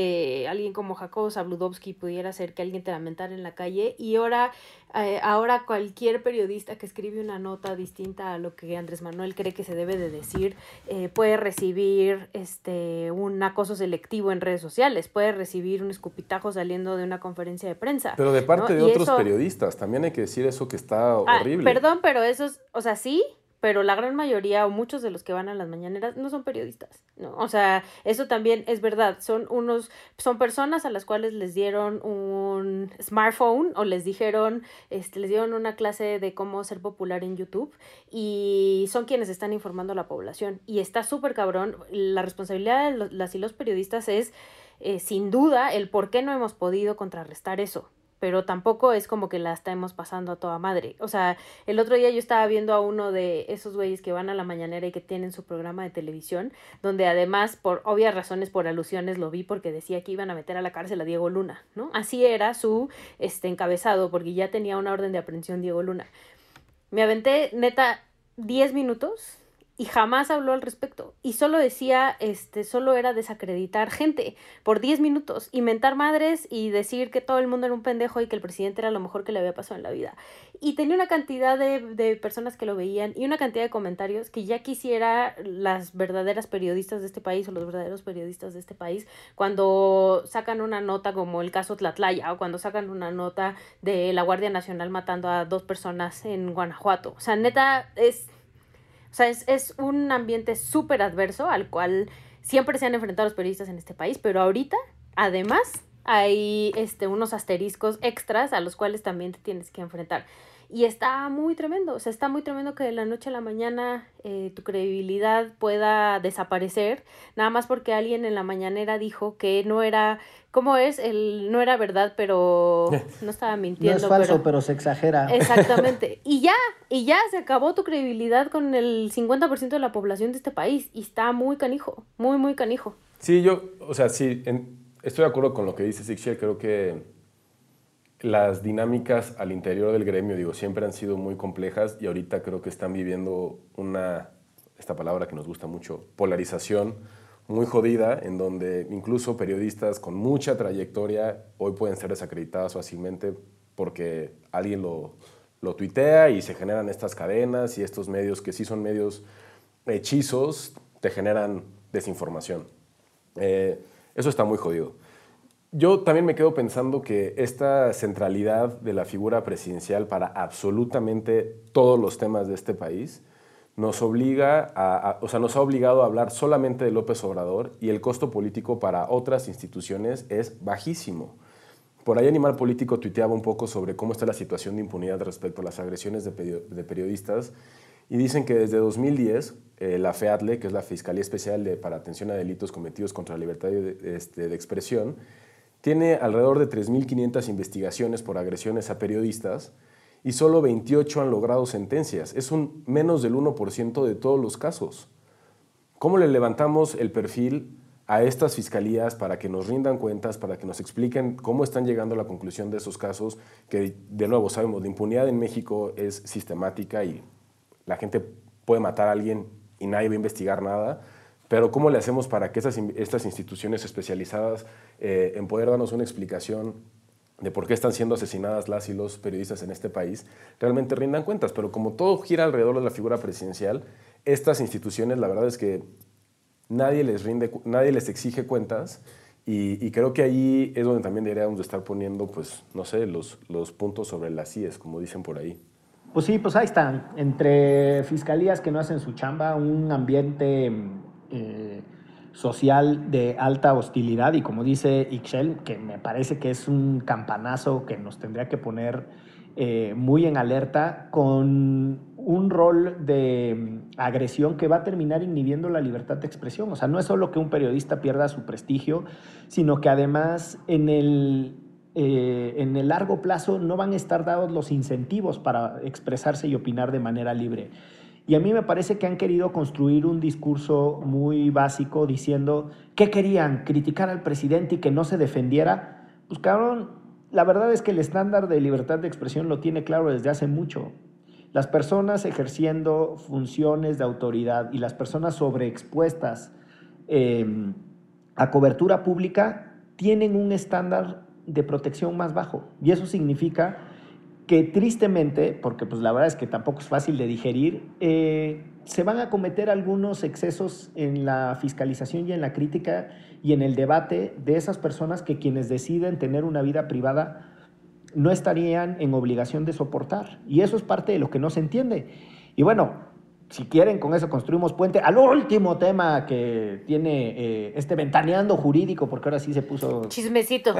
eh, alguien como Jacobo Zabludovsky pudiera ser que alguien te lamentara en la calle y ahora, eh, ahora cualquier periodista que escribe una nota distinta a lo que Andrés Manuel cree que se debe de decir eh, puede recibir este un acoso selectivo en redes sociales, puede recibir un escupitajo saliendo de una conferencia de prensa. Pero de parte de otros periodistas, también hay que decir eso que está ah, horrible. Perdón, pero eso es, o sea, sí, pero la gran mayoría o muchos de los que van a las mañaneras no son periodistas, ¿no? O sea, eso también es verdad, son unos, son personas a las cuales les dieron un smartphone o les dijeron, este, les dieron una clase de cómo ser popular en YouTube y son quienes están informando a la población y está súper cabrón, la responsabilidad de las y los periodistas es eh, sin duda el por qué no hemos podido contrarrestar eso, pero tampoco es como que la estamos pasando a toda madre. O sea, el otro día yo estaba viendo a uno de esos güeyes que van a la mañanera y que tienen su programa de televisión, donde además, por obvias razones, por alusiones, lo vi porque decía que iban a meter a la cárcel a Diego Luna, ¿no? Así era su este, encabezado, porque ya tenía una orden de aprehensión Diego Luna. Me aventé, neta, 10 minutos y jamás habló al respecto. Y solo decía, este, solo era desacreditar gente por 10 minutos, inventar madres y decir que todo el mundo era un pendejo y que el presidente era lo mejor que le había pasado en la vida. Y tenía una cantidad de, de personas que lo veían y una cantidad de comentarios que ya quisiera las verdaderas periodistas de este país o los verdaderos periodistas de este país cuando sacan una nota como el caso Tlatlaya o cuando sacan una nota de la Guardia Nacional matando a dos personas en Guanajuato. O sea, neta, es sea, es, es un ambiente súper adverso al cual siempre se han enfrentado los periodistas en este país, pero ahorita, además, hay este, unos asteriscos extras a los cuales también te tienes que enfrentar. Y está muy tremendo, o sea, está muy tremendo que de la noche a la mañana eh, tu credibilidad pueda desaparecer, nada más porque alguien en la mañanera dijo que no era, ¿cómo es? El, no era verdad, pero no estaba mintiendo. No es falso, pero, se exagera. Exactamente. Y ya, y ya se acabó tu credibilidad con el 50% de la población de este país y está muy canijo, muy, muy canijo. Sí, yo, o sea, sí, estoy de acuerdo con lo que dice Sixel, creo que las dinámicas al interior del gremio, digo, siempre han sido muy complejas y ahorita creo que están viviendo una, esta palabra que nos gusta mucho, polarización muy jodida, en donde incluso periodistas con mucha trayectoria hoy pueden ser desacreditadas fácilmente porque alguien lo, lo tuitea y se generan estas cadenas y estos medios que sí son medios hechizos, te generan desinformación. Eh, eso está muy jodido. Yo también me quedo pensando que esta centralidad de la figura presidencial para absolutamente todos los temas de este país nos obliga a, o sea, nos ha obligado a hablar solamente de López Obrador y el costo político para otras instituciones es bajísimo. Por ahí Animal Político tuiteaba un poco sobre cómo está la situación de impunidad respecto a las agresiones de, periodistas y dicen que desde 2010 eh, la FEADLE, que es la Fiscalía Especial para Atención a Delitos Cometidos contra la Libertad de, este, de Expresión, tiene alrededor de 3.500 investigaciones por agresiones a periodistas y solo 28 han logrado sentencias. Es un menos del 1% de todos los casos. ¿Cómo le levantamos el perfil a estas fiscalías para que nos rindan cuentas, para que nos expliquen cómo están llegando a la conclusión de esos casos? Que, de nuevo, sabemos, la impunidad en México es sistemática y la gente puede matar a alguien y nadie va a investigar nada pero ¿cómo le hacemos para que estas, estas instituciones especializadas eh, en poder darnos una explicación de por qué están siendo asesinadas las y los periodistas en este país, realmente rindan cuentas? Pero como todo gira alrededor de la figura presidencial, estas instituciones, la verdad es que nadie les, rinde, nadie les exige cuentas y, creo que ahí es donde también deberíamos de estar poniendo, pues, no sé, los, los puntos sobre las IES, como dicen por ahí. Pues sí, pues ahí están. Entre fiscalías que no hacen su chamba, un ambiente eh, social de alta hostilidad y como dice Ixchel, que me parece que es un campanazo que nos tendría que poner eh, muy en alerta con un rol de mm, agresión que va a terminar inhibiendo la libertad de expresión. O sea, no es solo que un periodista pierda su prestigio, sino que además en el, eh, en el largo plazo no van a estar dados los incentivos para expresarse y opinar de manera libre. Y a mí me parece que han querido construir un discurso muy básico diciendo, ¿qué querían? ¿Criticar al presidente y que no se defendiera? Pues cabrón, la verdad es que el estándar de libertad de expresión lo tiene claro desde hace mucho. Las personas ejerciendo funciones de autoridad y las personas sobreexpuestas em, a cobertura pública tienen un estándar de protección más bajo. Y eso significa que tristemente, porque pues la verdad es que tampoco es fácil de digerir, eh, se van a cometer algunos excesos en la fiscalización y en la crítica y en el debate de esas personas que quienes deciden tener una vida privada no estarían en obligación de soportar. Y eso es parte de lo que no se entiende. Y bueno, si quieren, con eso construimos puente al último tema que tiene eh, este ventaneando jurídico, porque ahora sí se puso... Chismecito.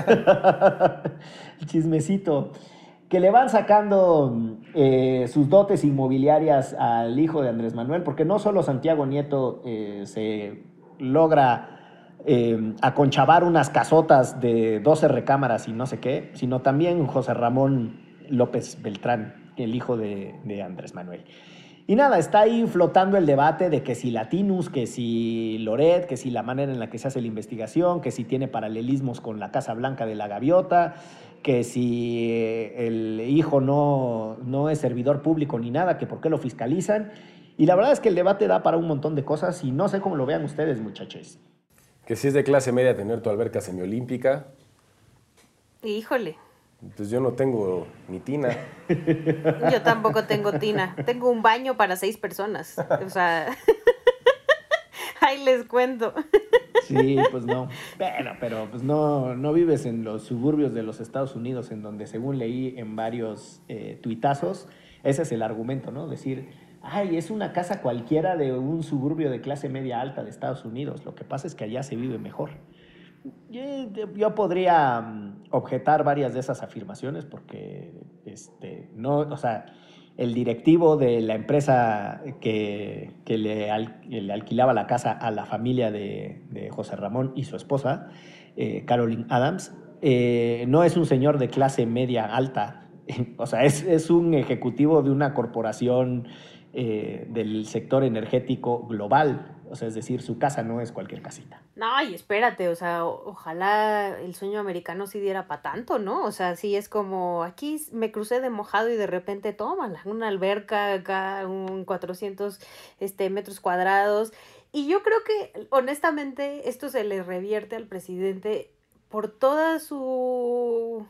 Chismecito que le van sacando eh, sus dotes inmobiliarias al hijo de Andrés Manuel, porque no solo Santiago Nieto eh, se logra eh, aconchavar unas casotas de 12 recámaras y no sé qué, sino también José Ramón López Beltrán, el hijo de, de Andrés Manuel. Y nada, está ahí flotando el debate de que si Latinus, que si Loret, que si la manera en la que se hace la investigación, que si tiene paralelismos con la Casa Blanca de la Gaviota, que si el hijo no, no es servidor público ni nada, que por qué lo fiscalizan. Y la verdad es que el debate da para un montón de cosas y no sé cómo lo vean ustedes, muchachos. Que si es de clase media tener tu alberca semiolímpica. Híjole. Pues yo no tengo ni tina. Yo tampoco tengo tina. Tengo un baño para seis personas. O sea, ahí les cuento. Sí, pues no. Bueno, pero pues no, no vives en los suburbios de los Estados Unidos, en donde según leí en varios eh, tuitazos, ese es el argumento, ¿no? Decir, ay, es una casa cualquiera de un suburbio de clase media alta de Estados Unidos. Lo que pasa es que allá se vive mejor. Yo, podría mm, objetar varias de esas afirmaciones porque, este, no, o sea, el directivo de la empresa que, le, alquilaba la casa a la familia de, José Ramón y su esposa, eh, Caroline Adams, eh, no es un señor de clase media alta, o sea, es, un ejecutivo de una corporación eh, del sector energético global. O sea, es decir, su casa no es cualquier casita. No, y espérate, o sea, ojalá el sueño americano sí diera para tanto, ¿no? O sea, sí es como, aquí me crucé de mojado y de repente, tómala, una alberca acá, un 400 este, metros cuadrados. Y yo creo que, honestamente, esto se le revierte al presidente por toda su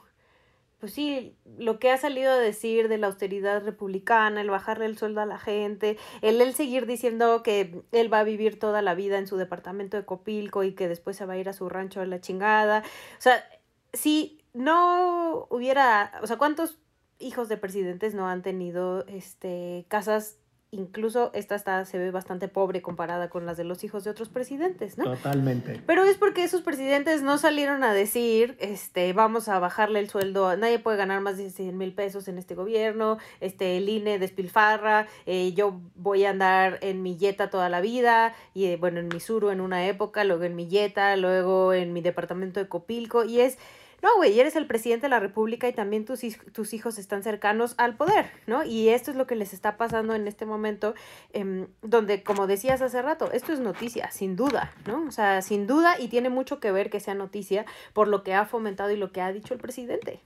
pues sí, lo que ha salido a decir de la austeridad republicana, el bajarle el sueldo a la gente, el seguir diciendo que él va a vivir toda la vida en su departamento de Copilco y que después se va a ir a su rancho de la chingada. O sea, si no hubiera, o sea, ¿cuántos hijos de presidentes no han tenido este casas incluso esta está, se ve bastante pobre comparada con las de los hijos de otros presidentes, ¿no? Totalmente. Pero es porque esos presidentes no salieron a decir, este, vamos a bajarle el sueldo, nadie puede ganar más de 100 mil pesos en este gobierno, este, el INE despilfarra, eh, yo voy a andar en mi yeta toda la vida, y eh, bueno, en mi suru en una época, luego en mi yeta, luego en mi departamento de Copilco, y es no, güey, eres el presidente de la República y también tus, tus hijos están cercanos al poder, ¿no? Y esto es lo que les está pasando en este momento, em, donde, como decías hace rato, esto es noticia, sin duda, ¿no? O sea, sin duda, y tiene mucho que ver que sea noticia por lo que ha fomentado y lo que ha dicho el presidente.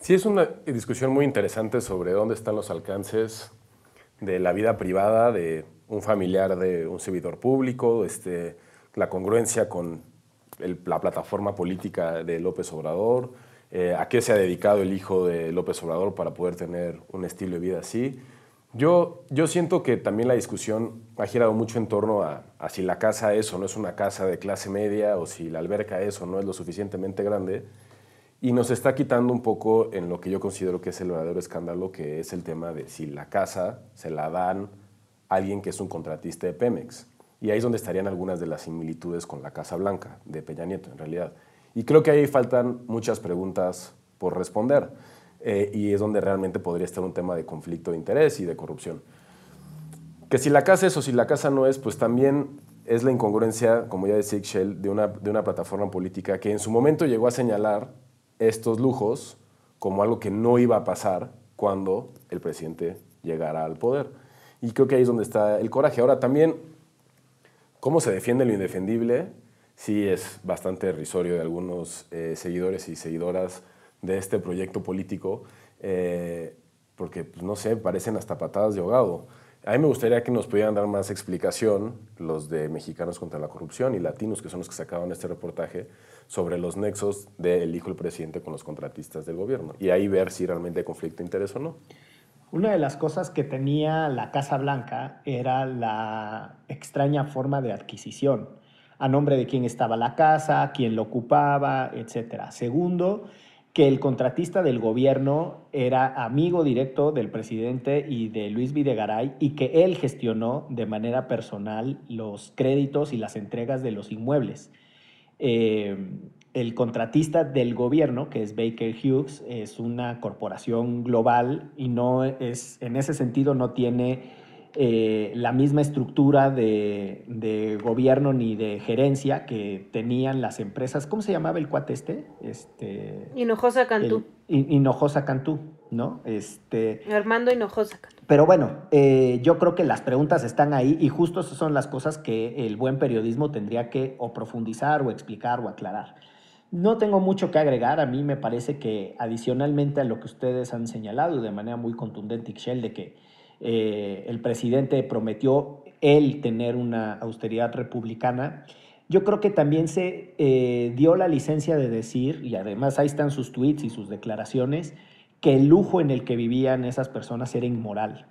Sí, es una discusión muy interesante sobre dónde están los alcances de la vida privada de un familiar de un servidor público, este, la congruencia con la plataforma política de López Obrador, eh, a qué se ha dedicado el hijo de López Obrador para poder tener un estilo de vida así. Yo, yo siento que también la discusión ha girado mucho en torno a, a, si la casa es o no es una casa de clase media o si la alberca es o no es lo suficientemente grande. Y nos está quitando un poco en lo que yo considero que es el verdadero escándalo, que es el tema de si la casa se la dan a alguien que es un contratista de Pemex. Y ahí es donde estarían algunas de las similitudes con la Casa Blanca de Peña Nieto, en realidad. Y creo que ahí faltan muchas preguntas por responder. Eh, y es donde realmente podría estar un tema de conflicto de interés y de corrupción. Que si la casa es o si la casa no es, pues también es la incongruencia, como ya decía Ixchel, de una, de una plataforma política que en su momento llegó a señalar estos lujos como algo que no iba a pasar cuando el presidente llegara al poder. Y creo que ahí es donde está el coraje. Ahora también, ¿cómo se defiende lo indefendible? Sí es bastante risorio de algunos eh, seguidores y seguidoras de este proyecto político, eh, porque, pues, no sé, parecen hasta patadas de ahogado. A mí me gustaría que nos pudieran dar más explicación los de Mexicanos contra la Corrupción y Latinos, que son los que sacaban este reportaje, sobre los nexos del hijo del presidente con los contratistas del gobierno. Y ahí ver si realmente hay conflicto de interés o no. Una de las cosas que tenía la Casa Blanca era la extraña forma de adquisición, a nombre de quién estaba la casa, quién lo ocupaba, etc. Segundo, que el contratista del gobierno era amigo directo del presidente y de Luis Videgaray y que él gestionó de manera personal los créditos y las entregas de los inmuebles. Eh, el contratista del gobierno, que es Baker Hughes, es una corporación global y no es, en ese sentido no tiene eh, la misma estructura de, gobierno ni de gerencia que tenían las empresas. ¿Cómo se llamaba el cuate este? este Hinojosa Cantú. Hinojosa Cantú, ¿no? Este, Armando Hinojosa Cantú. Pero bueno, eh, yo creo que las preguntas están ahí y justo son las cosas que el buen periodismo tendría que profundizar o explicar o aclarar. No tengo mucho que agregar, a mí me parece que adicionalmente a lo que ustedes han señalado de manera muy contundente, Ixchel, de que eh, el presidente prometió él tener una austeridad republicana. Yo creo que también se eh, dio la licencia de decir, y además ahí están sus tweets y sus declaraciones, que el lujo en el que vivían esas personas era inmoral.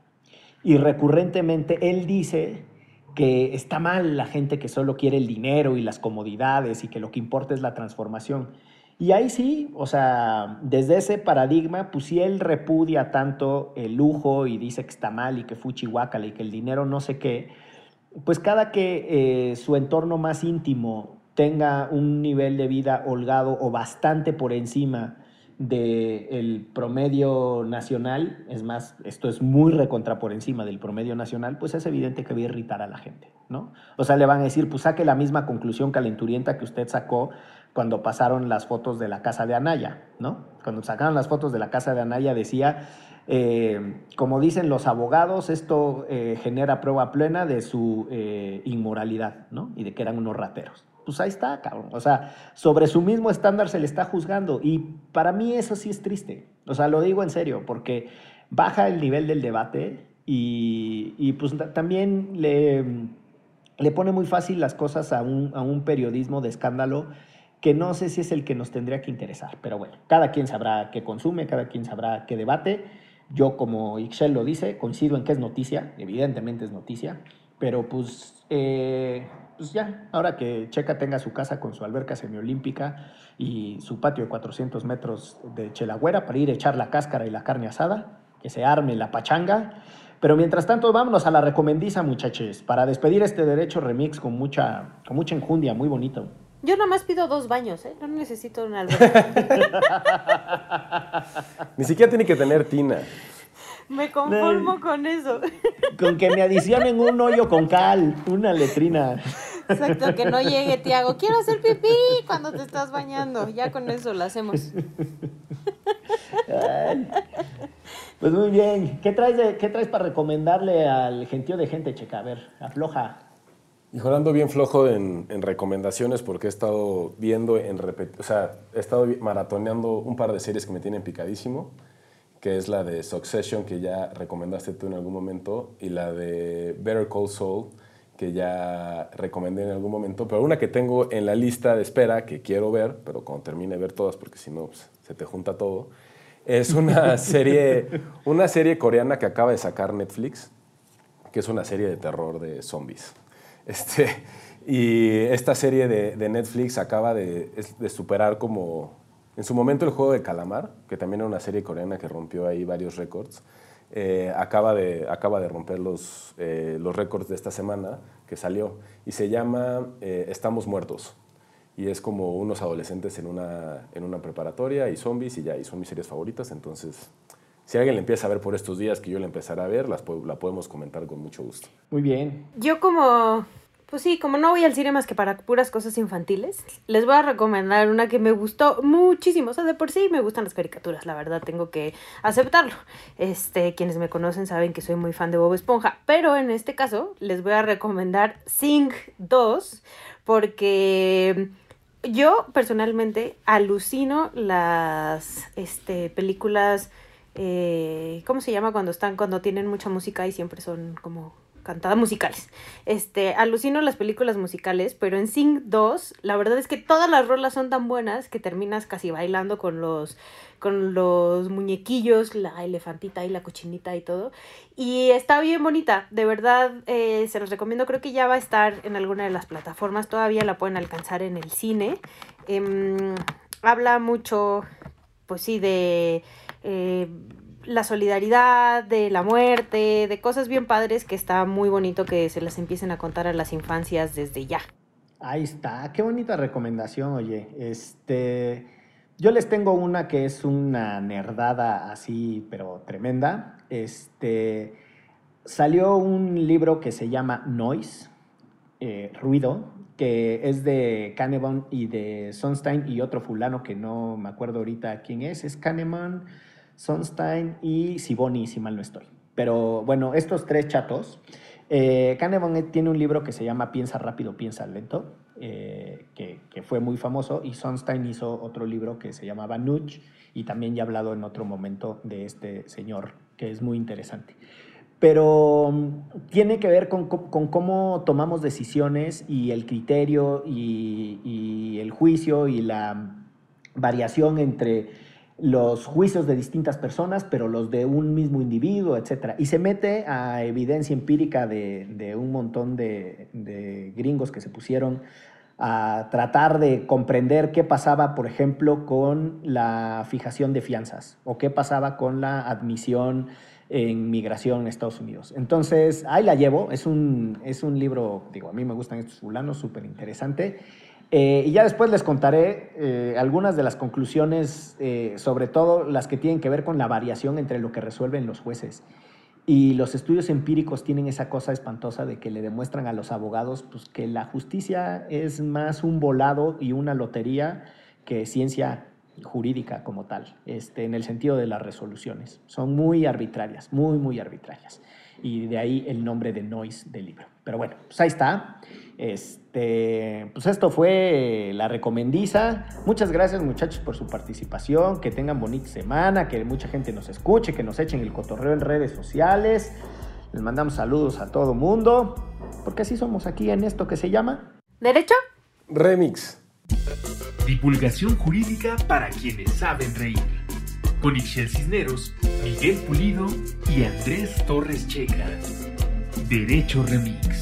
Y recurrentemente él dice que está mal la gente que solo quiere el dinero y las comodidades y que lo que importa es la transformación. Y ahí sí, o sea, desde ese paradigma, pues si él repudia tanto el lujo y dice que está mal y que chihuahua y que el dinero no sé qué, pues cada que eh, su entorno más íntimo tenga un nivel de vida holgado o bastante por encima del promedio nacional, es más, esto es muy recontra por encima del promedio nacional, pues es evidente que va a irritar a la gente, ¿no? O sea, le van a decir, pues saque la misma conclusión calenturienta que usted sacó cuando pasaron las fotos de la casa de Anaya, ¿no? Cuando sacaron las fotos de la casa de Anaya decía, eh, como dicen los abogados, esto eh, genera prueba plena de su eh, inmoralidad, ¿no? Y de que eran unos rateros. Pues ahí está, cabrón. O sea, sobre su mismo estándar se le está juzgando. Y para mí eso sí es triste. O sea, lo digo en serio, porque baja el nivel del debate y, pues también le, le pone muy fácil las cosas a un, a un periodismo de escándalo que no sé si es el que nos tendría que interesar, pero bueno, cada quien sabrá qué consume, cada quien sabrá qué debate. Yo, como Ixchel lo dice, coincido en que es noticia, evidentemente es noticia, pero pues, eh, pues ya, ahora que Checa tenga su casa con su alberca semiolímpica y su patio de 400 metros de chelagüera para ir a echar la cáscara y la carne asada, que se arme la pachanga. Pero mientras tanto, vámonos a la recomendiza, muchachos, para despedir este derecho remix con mucha, con mucha enjundia, muy bonito. Yo nomás pido dos baños, ¿eh? No necesito una alberca. Ni siquiera tiene que tener tina. Me conformo con eso. Con que me adicionen un hoyo con cal, una letrina. Exacto, que no llegue Tiago. Quiero hacer pipí cuando te estás bañando. Ya con eso lo hacemos. pues muy bien. ¿Qué traes, ¿Qué traes para recomendarle al gentío de gente, checa? A ver, afloja. Y ando bien flojo en, recomendaciones porque he estado viendo en o sea, he estado maratoneando un par de series que me tienen picadísimo, que es la de Succession que ya recomendaste tú en algún momento y la de Better Call Saul, que ya recomendé en algún momento, pero una que tengo en la lista de espera que quiero ver, pero cuando termine de ver todas, porque si no pues, se te junta todo, es una serie, una serie coreana que acaba de sacar Netflix, que es una serie de terror de zombies. Este, y esta serie de, Netflix acaba de, de, superar como, en su momento el juego de Calamar, que también era una serie coreana que rompió ahí varios récords. Eh, acaba, de, acaba de romper los, eh, los récords de esta semana que salió y se llama eh, Estamos Muertos. Y es como unos adolescentes en una, en una preparatoria y zombies y ya, y son mis series favoritas. Entonces, si alguien la empieza a ver por estos días que yo la empezaré a ver, las, la podemos comentar con mucho gusto. Muy bien. Yo como pues sí, como no voy al cine más que para puras cosas infantiles, les voy a recomendar una que me gustó muchísimo. O sea, de por sí me gustan las caricaturas, la verdad, tengo que aceptarlo. Este, quienes me conocen saben que soy muy fan de Bob Esponja, pero en este caso les voy a recomendar Sing 2 porque yo personalmente alucino las este, películas, eh, ¿cómo se llama cuando están, cuando tienen mucha música y siempre son como cantadas musicales. Este, alucino las películas musicales, pero en Sing 2, la verdad es que todas las rolas son tan buenas que terminas casi bailando con los con los muñequillos, la elefantita y la cochinita y todo. Y está bien bonita, de verdad eh, se los recomiendo, creo que ya va a estar en alguna de las plataformas, todavía la pueden alcanzar en el cine. Em, habla mucho, pues sí, de... Eh, la solidaridad, de la muerte, de cosas bien padres que está muy bonito que se las empiecen a contar a las infancias desde ya. Ahí está, qué bonita recomendación, oye. Este, yo les tengo una que es una nerdada así, pero tremenda. Este, salió un libro que se llama Noise, eh, Ruido, que es de Kahneman y de Sonstein y otro fulano que no me acuerdo ahorita quién es. Es Kahneman Sonstein y Siboni, si mal no estoy. Pero bueno, estos tres chatos. Eh, Kahneman tiene un libro que se llama Piensa rápido, piensa lento, eh, que, fue muy famoso, y Sonstein hizo otro libro que se llamaba Nudge, y también ya he hablado en otro momento de este señor, que es muy interesante. Pero mm, tiene que ver con, cómo tomamos decisiones y el criterio y el juicio y la variación entre los juicios de distintas personas, pero los de un mismo individuo, etc. Y se mete a evidencia empírica de, un montón de, gringos que se pusieron a tratar de comprender qué pasaba, por ejemplo, con la fijación de fianzas o qué pasaba con la admisión en migración en Estados Unidos. Entonces, ahí la llevo, es un, es un libro, digo, a mí me gustan estos fulanos, súper interesante. Eh, y ya después les contaré eh, algunas de las conclusiones, eh, sobre todo las que tienen que ver con la variación entre lo que resuelven los jueces. Y los estudios empíricos tienen esa cosa espantosa de que le demuestran a los abogados pues, que la justicia es más un volado y una lotería que ciencia jurídica como tal, este, en el sentido de las resoluciones. Son muy arbitrarias, muy, muy arbitrarias. Y de ahí el nombre de Noise del libro. Pero bueno, pues ahí está. Este, pues esto fue la recomendiza. Muchas gracias muchachos por su participación. Que tengan bonita semana, que mucha gente nos escuche, que nos echen el cotorreo en redes sociales. Les mandamos saludos a todo mundo, porque así somos aquí en esto que se llama Derecho Remix. Divulgación jurídica para quienes saben reír. Con Ixel Cisneros, Miguel Pulido y Andrés Torres Checa. Derecho Remix.